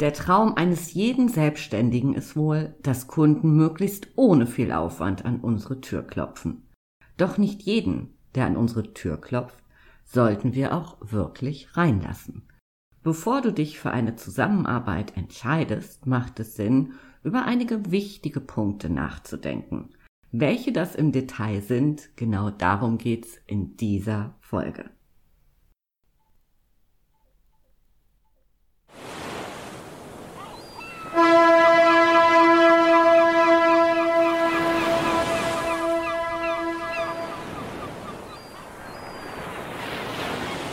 Der Traum eines jeden Selbstständigen ist wohl, dass Kunden möglichst ohne viel Aufwand an unsere Tür klopfen. Doch nicht jeden, der an unsere Tür klopft, sollten wir auch wirklich reinlassen. Bevor du dich für eine Zusammenarbeit entscheidest, macht es Sinn, über einige wichtige Punkte nachzudenken. Welche das im Detail sind, genau darum geht's in dieser Folge.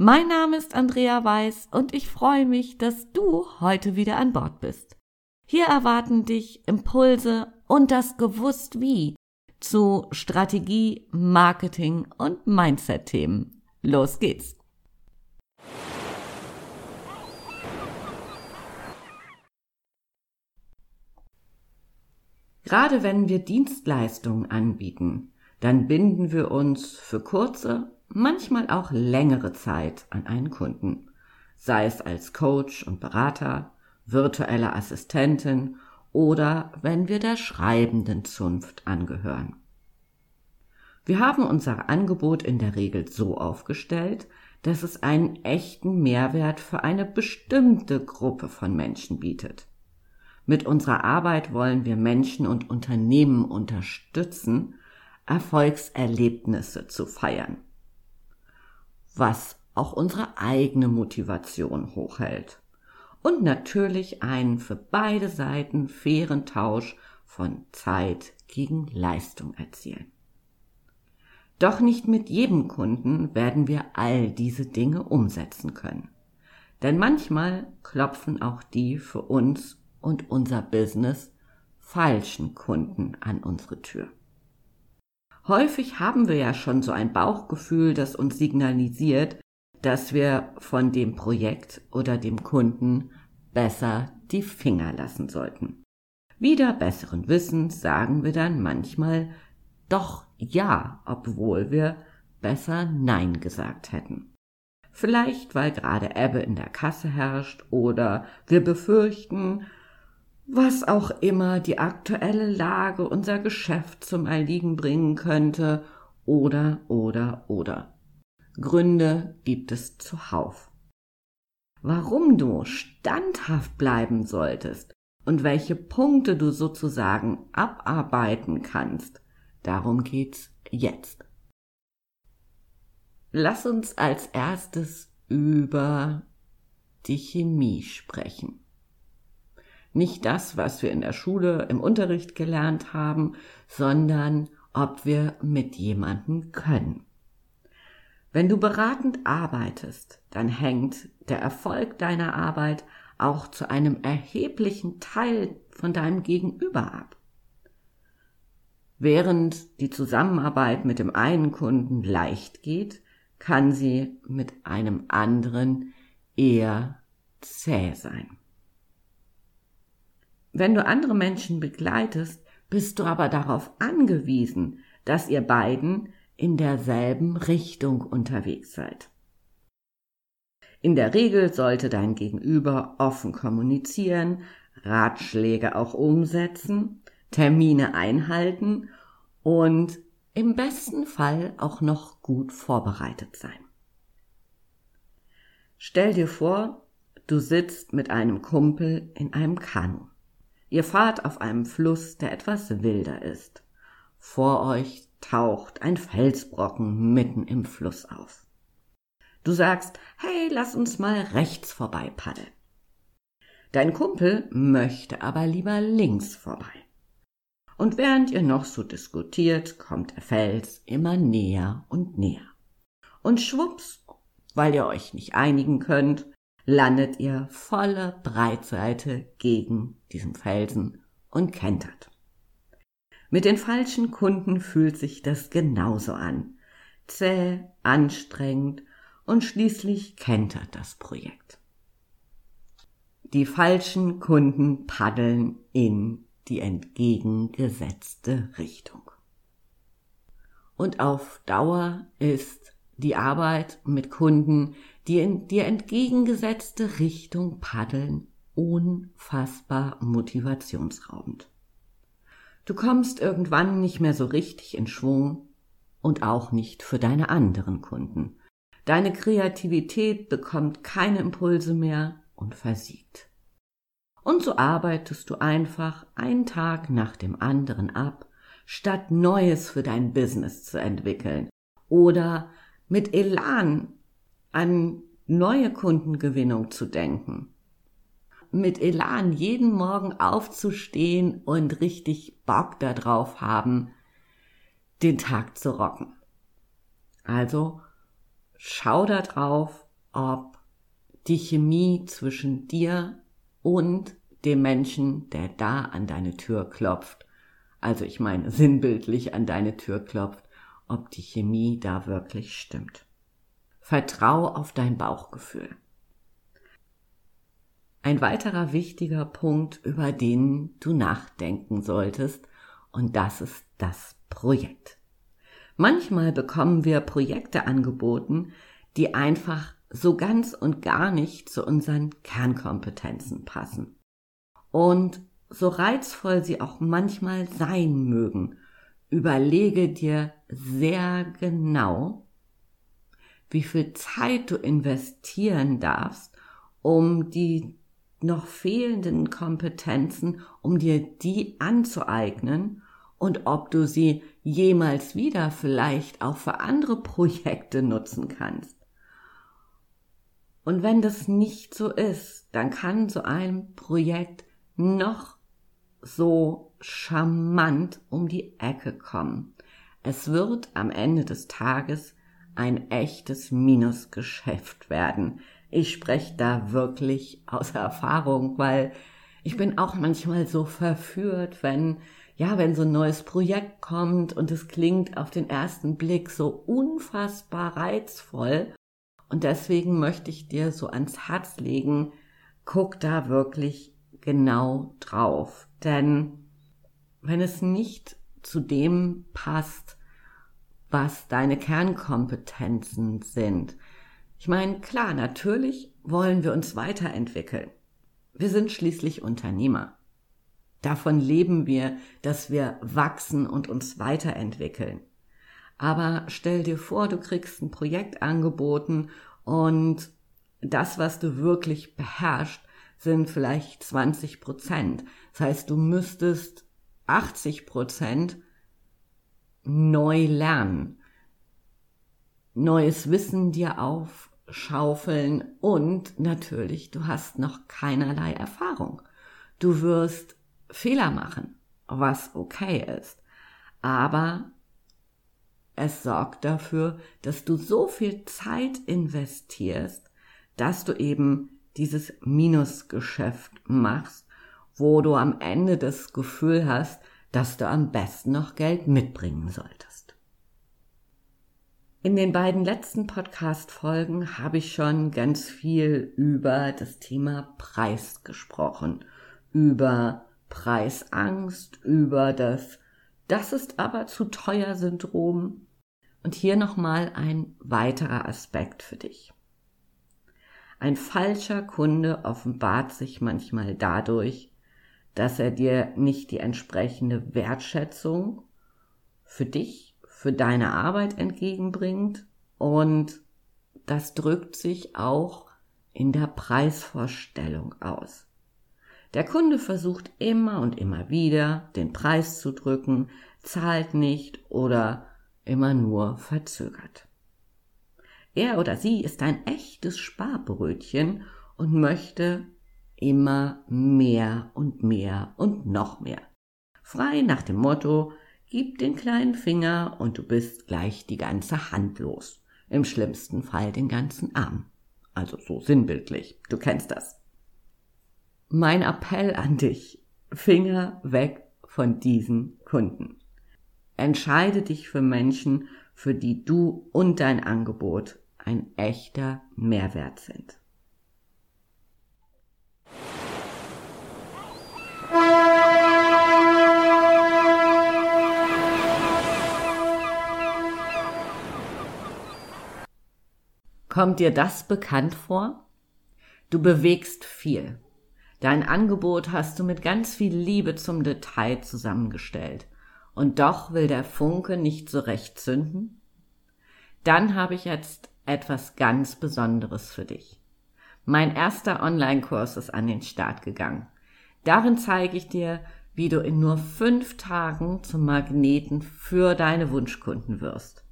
Mein Name ist Andrea Weiß und ich freue mich, dass du heute wieder an Bord bist. Hier erwarten dich Impulse und das Gewusst wie zu Strategie, Marketing und Mindset-Themen. Los geht's! Gerade wenn wir Dienstleistungen anbieten, dann binden wir uns für kurze manchmal auch längere Zeit an einen Kunden, sei es als Coach und Berater, virtuelle Assistentin oder wenn wir der schreibenden Zunft angehören. Wir haben unser Angebot in der Regel so aufgestellt, dass es einen echten Mehrwert für eine bestimmte Gruppe von Menschen bietet. Mit unserer Arbeit wollen wir Menschen und Unternehmen unterstützen, Erfolgserlebnisse zu feiern was auch unsere eigene Motivation hochhält. Und natürlich einen für beide Seiten fairen Tausch von Zeit gegen Leistung erzielen. Doch nicht mit jedem Kunden werden wir all diese Dinge umsetzen können. Denn manchmal klopfen auch die für uns und unser Business falschen Kunden an unsere Tür. Häufig haben wir ja schon so ein Bauchgefühl, das uns signalisiert, dass wir von dem Projekt oder dem Kunden besser die Finger lassen sollten. Wieder besseren Wissens sagen wir dann manchmal doch ja, obwohl wir besser Nein gesagt hätten. Vielleicht weil gerade Ebbe in der Kasse herrscht oder wir befürchten, was auch immer die aktuelle Lage unser Geschäft zum Erliegen bringen könnte, oder, oder, oder. Gründe gibt es zuhauf. Warum du standhaft bleiben solltest und welche Punkte du sozusagen abarbeiten kannst, darum geht's jetzt. Lass uns als erstes über die Chemie sprechen. Nicht das, was wir in der Schule im Unterricht gelernt haben, sondern ob wir mit jemandem können. Wenn du beratend arbeitest, dann hängt der Erfolg deiner Arbeit auch zu einem erheblichen Teil von deinem Gegenüber ab. Während die Zusammenarbeit mit dem einen Kunden leicht geht, kann sie mit einem anderen eher zäh sein. Wenn du andere Menschen begleitest, bist du aber darauf angewiesen, dass ihr beiden in derselben Richtung unterwegs seid. In der Regel sollte dein Gegenüber offen kommunizieren, Ratschläge auch umsetzen, Termine einhalten und im besten Fall auch noch gut vorbereitet sein. Stell dir vor, du sitzt mit einem Kumpel in einem Kanu. Ihr fahrt auf einem Fluss, der etwas wilder ist. Vor euch taucht ein Felsbrocken mitten im Fluss auf. Du sagst, hey, lass uns mal rechts vorbei paddeln. Dein Kumpel möchte aber lieber links vorbei. Und während ihr noch so diskutiert, kommt der Fels immer näher und näher. Und schwupps, weil ihr euch nicht einigen könnt, landet ihr volle Breitseite gegen diesen Felsen und kentert. Mit den falschen Kunden fühlt sich das genauso an. Zäh, anstrengend und schließlich kentert das Projekt. Die falschen Kunden paddeln in die entgegengesetzte Richtung. Und auf Dauer ist die Arbeit mit Kunden, die in die entgegengesetzte Richtung paddeln, unfassbar motivationsraubend. Du kommst irgendwann nicht mehr so richtig in Schwung und auch nicht für deine anderen Kunden. Deine Kreativität bekommt keine Impulse mehr und versiegt. Und so arbeitest du einfach einen Tag nach dem anderen ab, statt Neues für dein Business zu entwickeln oder mit Elan an neue Kundengewinnung zu denken. Mit Elan jeden Morgen aufzustehen und richtig Bock darauf haben, den Tag zu rocken. Also schau da drauf, ob die Chemie zwischen dir und dem Menschen, der da an deine Tür klopft, also ich meine sinnbildlich an deine Tür klopft, ob die Chemie da wirklich stimmt. Vertrau auf dein Bauchgefühl. Ein weiterer wichtiger Punkt, über den du nachdenken solltest, und das ist das Projekt. Manchmal bekommen wir Projekte angeboten, die einfach so ganz und gar nicht zu unseren Kernkompetenzen passen. Und so reizvoll sie auch manchmal sein mögen, überlege dir sehr genau, wie viel Zeit du investieren darfst, um die noch fehlenden Kompetenzen, um dir die anzueignen und ob du sie jemals wieder vielleicht auch für andere Projekte nutzen kannst. Und wenn das nicht so ist, dann kann so ein Projekt noch so charmant um die Ecke kommen. Es wird am Ende des Tages ein echtes Minusgeschäft werden. Ich spreche da wirklich aus Erfahrung, weil ich bin auch manchmal so verführt, wenn ja, wenn so ein neues Projekt kommt und es klingt auf den ersten Blick so unfassbar reizvoll und deswegen möchte ich dir so ans Herz legen, guck da wirklich genau drauf. Denn wenn es nicht zu dem passt, was deine Kernkompetenzen sind, ich meine, klar, natürlich wollen wir uns weiterentwickeln. Wir sind schließlich Unternehmer. Davon leben wir, dass wir wachsen und uns weiterentwickeln. Aber stell dir vor, du kriegst ein Projekt angeboten und das, was du wirklich beherrschst, sind vielleicht 20 Prozent. Das heißt, du müsstest 80 Prozent neu lernen, neues Wissen dir aufschaufeln und natürlich, du hast noch keinerlei Erfahrung. Du wirst Fehler machen, was okay ist. Aber es sorgt dafür, dass du so viel Zeit investierst, dass du eben dieses Minusgeschäft machst, wo du am Ende das Gefühl hast, dass du am besten noch Geld mitbringen solltest. In den beiden letzten Podcast-Folgen habe ich schon ganz viel über das Thema Preis gesprochen, über Preisangst, über das Das ist aber zu teuer Syndrom und hier nochmal ein weiterer Aspekt für dich. Ein falscher Kunde offenbart sich manchmal dadurch, dass er dir nicht die entsprechende Wertschätzung für dich, für deine Arbeit entgegenbringt und das drückt sich auch in der Preisvorstellung aus. Der Kunde versucht immer und immer wieder, den Preis zu drücken, zahlt nicht oder immer nur verzögert. Er oder sie ist ein echtes Sparbrötchen und möchte immer mehr und mehr und noch mehr. Frei nach dem Motto, gib den kleinen Finger und du bist gleich die ganze Hand los. Im schlimmsten Fall den ganzen Arm. Also so sinnbildlich. Du kennst das. Mein Appell an dich. Finger weg von diesen Kunden. Entscheide dich für Menschen, für die du und dein Angebot ein echter Mehrwert sind. Kommt dir das bekannt vor? Du bewegst viel. Dein Angebot hast du mit ganz viel Liebe zum Detail zusammengestellt. Und doch will der Funke nicht so recht zünden? Dann habe ich jetzt etwas ganz Besonderes für dich. Mein erster Online-Kurs ist an den Start gegangen. Darin zeige ich dir, wie du in nur fünf Tagen zum Magneten für deine Wunschkunden wirst.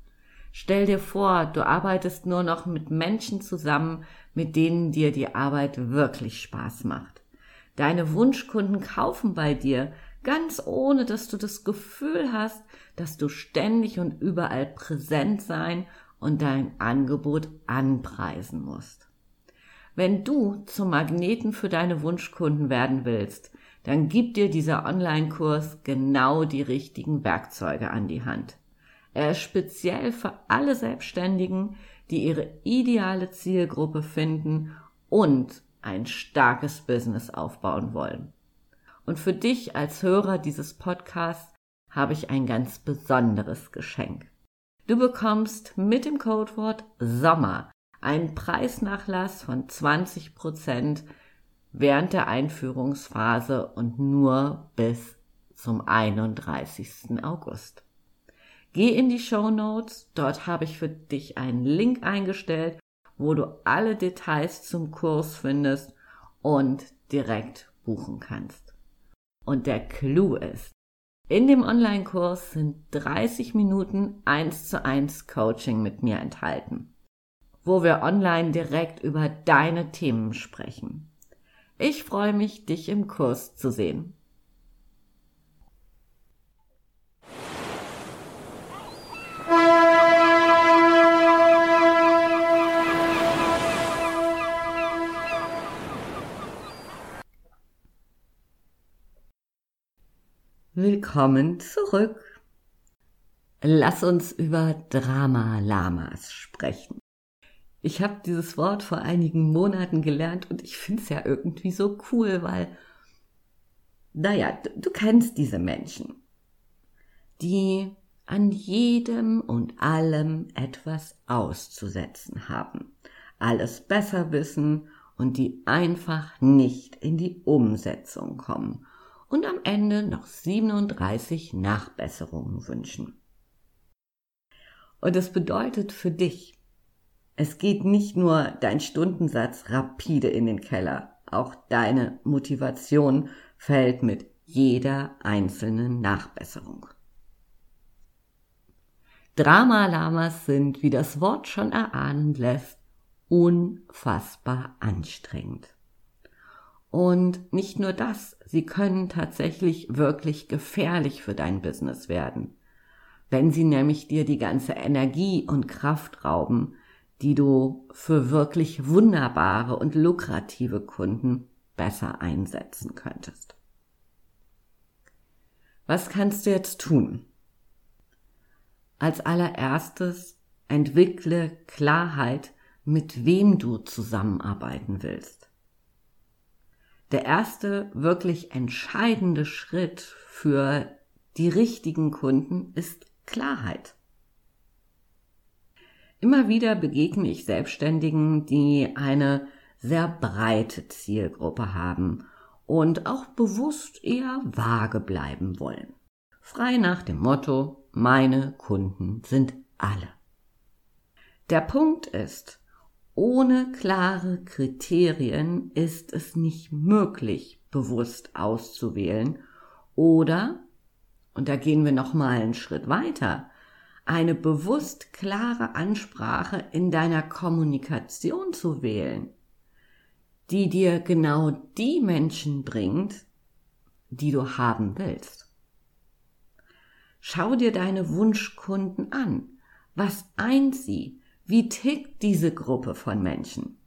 Stell dir vor, du arbeitest nur noch mit Menschen zusammen, mit denen dir die Arbeit wirklich Spaß macht. Deine Wunschkunden kaufen bei dir, ganz ohne dass du das Gefühl hast, dass du ständig und überall präsent sein und dein Angebot anpreisen musst. Wenn du zum Magneten für deine Wunschkunden werden willst, dann gib dir dieser Online-Kurs genau die richtigen Werkzeuge an die Hand. Er ist speziell für alle Selbstständigen, die ihre ideale Zielgruppe finden und ein starkes Business aufbauen wollen. Und für dich als Hörer dieses Podcasts habe ich ein ganz besonderes Geschenk. Du bekommst mit dem Codewort Sommer einen Preisnachlass von 20 Prozent während der Einführungsphase und nur bis zum 31. August. Geh in die Show Notes, dort habe ich für dich einen Link eingestellt, wo du alle Details zum Kurs findest und direkt buchen kannst. Und der Clou ist, in dem Online-Kurs sind 30 Minuten 1 zu 1 Coaching mit mir enthalten, wo wir online direkt über deine Themen sprechen. Ich freue mich, dich im Kurs zu sehen. Willkommen zurück. Lass uns über Drama-Lamas sprechen. Ich habe dieses Wort vor einigen Monaten gelernt und ich finde es ja irgendwie so cool, weil, naja, du, du kennst diese Menschen, die an jedem und allem etwas auszusetzen haben, alles besser wissen und die einfach nicht in die Umsetzung kommen und am Ende noch 37 Nachbesserungen wünschen. Und das bedeutet für dich, es geht nicht nur dein Stundensatz rapide in den Keller, auch deine Motivation fällt mit jeder einzelnen Nachbesserung. Dramalamas sind, wie das Wort schon erahnen lässt, unfassbar anstrengend. Und nicht nur das, sie können tatsächlich wirklich gefährlich für dein Business werden, wenn sie nämlich dir die ganze Energie und Kraft rauben, die du für wirklich wunderbare und lukrative Kunden besser einsetzen könntest. Was kannst du jetzt tun? Als allererstes entwickle Klarheit, mit wem du zusammenarbeiten willst. Der erste wirklich entscheidende Schritt für die richtigen Kunden ist Klarheit. Immer wieder begegne ich Selbstständigen, die eine sehr breite Zielgruppe haben und auch bewusst eher vage bleiben wollen. Frei nach dem Motto, meine Kunden sind alle. Der Punkt ist, ohne klare Kriterien ist es nicht möglich, bewusst auszuwählen oder, und da gehen wir noch mal einen Schritt weiter, eine bewusst klare Ansprache in deiner Kommunikation zu wählen, die dir genau die Menschen bringt, die du haben willst. Schau dir deine Wunschkunden an. Was eint sie? Wie tickt diese Gruppe von Menschen?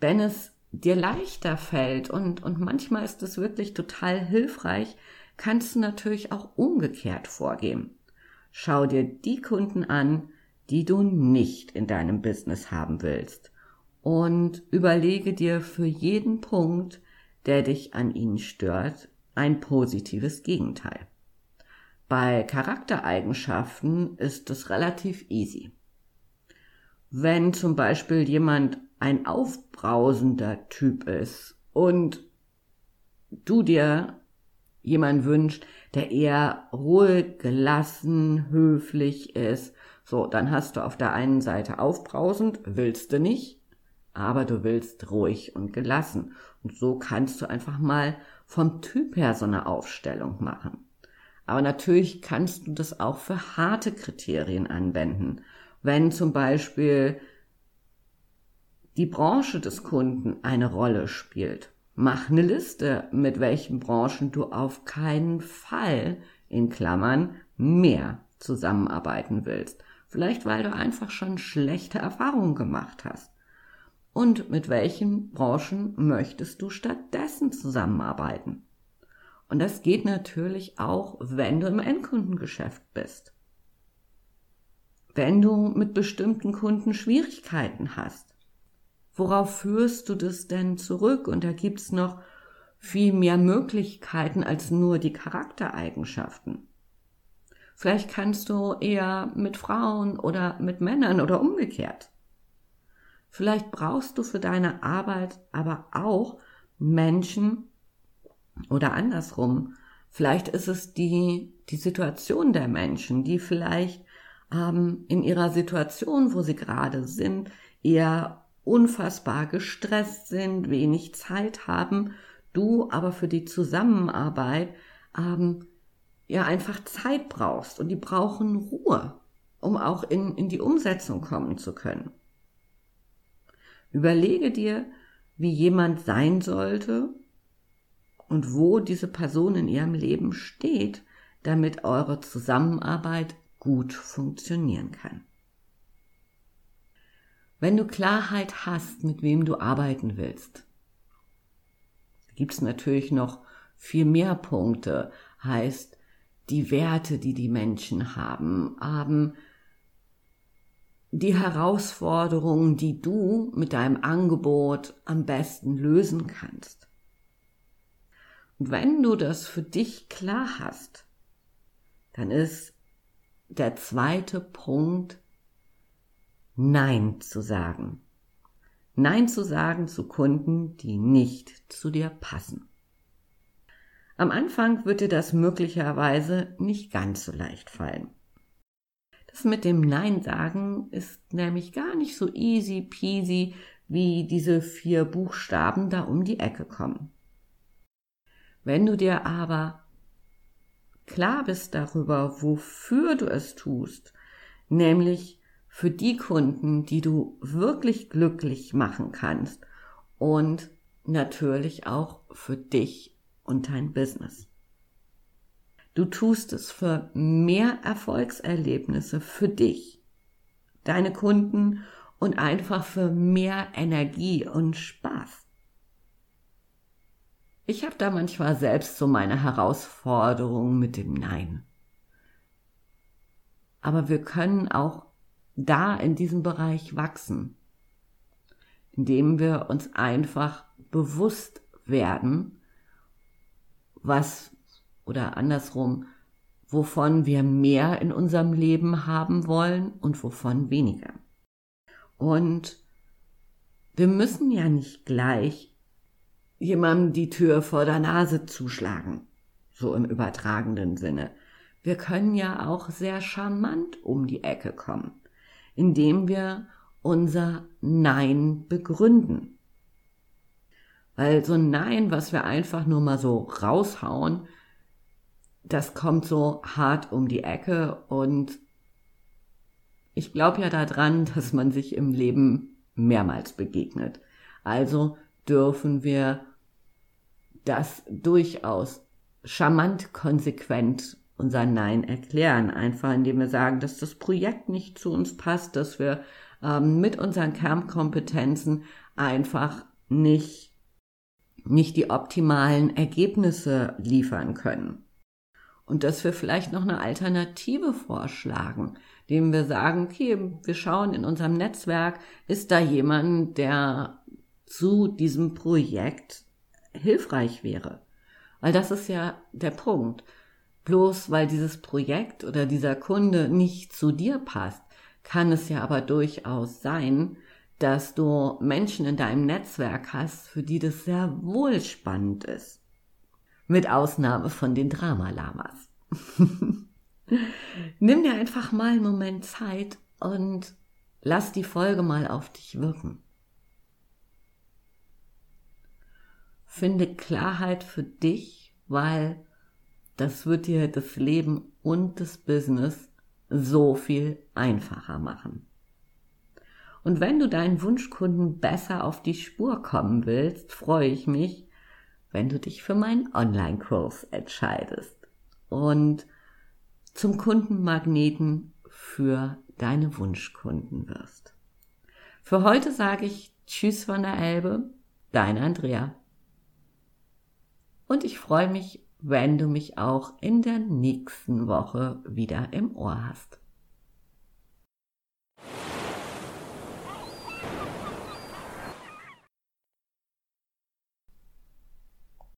Wenn es dir leichter fällt und, und manchmal ist es wirklich total hilfreich, kannst du natürlich auch umgekehrt vorgehen. Schau dir die Kunden an, die du nicht in deinem Business haben willst und überlege dir für jeden Punkt, der dich an ihnen stört, ein positives Gegenteil. Bei Charaktereigenschaften ist es relativ easy. Wenn zum Beispiel jemand ein aufbrausender Typ ist und du dir jemand wünscht, der eher ruhig, gelassen, höflich ist, so, dann hast du auf der einen Seite aufbrausend, willst du nicht, aber du willst ruhig und gelassen. Und so kannst du einfach mal vom Typ her so eine Aufstellung machen. Aber natürlich kannst du das auch für harte Kriterien anwenden. Wenn zum Beispiel die Branche des Kunden eine Rolle spielt. Mach eine Liste, mit welchen Branchen du auf keinen Fall in Klammern mehr zusammenarbeiten willst. Vielleicht weil du einfach schon schlechte Erfahrungen gemacht hast. Und mit welchen Branchen möchtest du stattdessen zusammenarbeiten? Und das geht natürlich auch, wenn du im Endkundengeschäft bist. Wenn du mit bestimmten Kunden Schwierigkeiten hast. Worauf führst du das denn zurück? Und da gibt's noch viel mehr Möglichkeiten als nur die Charaktereigenschaften. Vielleicht kannst du eher mit Frauen oder mit Männern oder umgekehrt. Vielleicht brauchst du für deine Arbeit aber auch Menschen, oder andersrum. Vielleicht ist es die, die Situation der Menschen, die vielleicht ähm, in ihrer Situation, wo sie gerade sind, eher unfassbar gestresst sind, wenig Zeit haben, du aber für die Zusammenarbeit ähm, ja einfach Zeit brauchst und die brauchen Ruhe, um auch in, in die Umsetzung kommen zu können. Überlege dir, wie jemand sein sollte, und wo diese Person in ihrem Leben steht, damit eure Zusammenarbeit gut funktionieren kann. Wenn du Klarheit hast, mit wem du arbeiten willst, gibt es natürlich noch viel mehr Punkte, heißt die Werte, die die Menschen haben, haben die Herausforderungen, die du mit deinem Angebot am besten lösen kannst. Und wenn du das für dich klar hast, dann ist der zweite Punkt Nein zu sagen. Nein zu sagen zu Kunden, die nicht zu dir passen. Am Anfang wird dir das möglicherweise nicht ganz so leicht fallen. Das mit dem Nein sagen ist nämlich gar nicht so easy peasy, wie diese vier Buchstaben da um die Ecke kommen. Wenn du dir aber klar bist darüber, wofür du es tust, nämlich für die Kunden, die du wirklich glücklich machen kannst und natürlich auch für dich und dein Business. Du tust es für mehr Erfolgserlebnisse für dich, deine Kunden und einfach für mehr Energie und Spaß. Ich habe da manchmal selbst so meine Herausforderungen mit dem Nein. Aber wir können auch da in diesem Bereich wachsen, indem wir uns einfach bewusst werden, was oder andersrum, wovon wir mehr in unserem Leben haben wollen und wovon weniger. Und wir müssen ja nicht gleich jemandem die Tür vor der Nase zuschlagen, so im übertragenen Sinne. Wir können ja auch sehr charmant um die Ecke kommen, indem wir unser Nein begründen. Weil so ein Nein, was wir einfach nur mal so raushauen, das kommt so hart um die Ecke und ich glaube ja daran, dass man sich im Leben mehrmals begegnet. Also dürfen wir das durchaus charmant konsequent unser Nein erklären, einfach indem wir sagen, dass das Projekt nicht zu uns passt, dass wir ähm, mit unseren Kernkompetenzen einfach nicht, nicht die optimalen Ergebnisse liefern können. Und dass wir vielleicht noch eine Alternative vorschlagen, indem wir sagen, okay, wir schauen in unserem Netzwerk, ist da jemand, der zu diesem Projekt hilfreich wäre. Weil das ist ja der Punkt. Bloß weil dieses Projekt oder dieser Kunde nicht zu dir passt, kann es ja aber durchaus sein, dass du Menschen in deinem Netzwerk hast, für die das sehr wohl spannend ist. Mit Ausnahme von den Dramalamas. Nimm dir einfach mal einen Moment Zeit und lass die Folge mal auf dich wirken. Finde Klarheit für dich, weil das wird dir das Leben und das Business so viel einfacher machen. Und wenn du deinen Wunschkunden besser auf die Spur kommen willst, freue ich mich, wenn du dich für meinen Online-Kurs entscheidest und zum Kundenmagneten für deine Wunschkunden wirst. Für heute sage ich Tschüss von der Elbe, deine Andrea. Und ich freue mich wenn du mich auch in der nächsten Woche wieder im Ohr hast.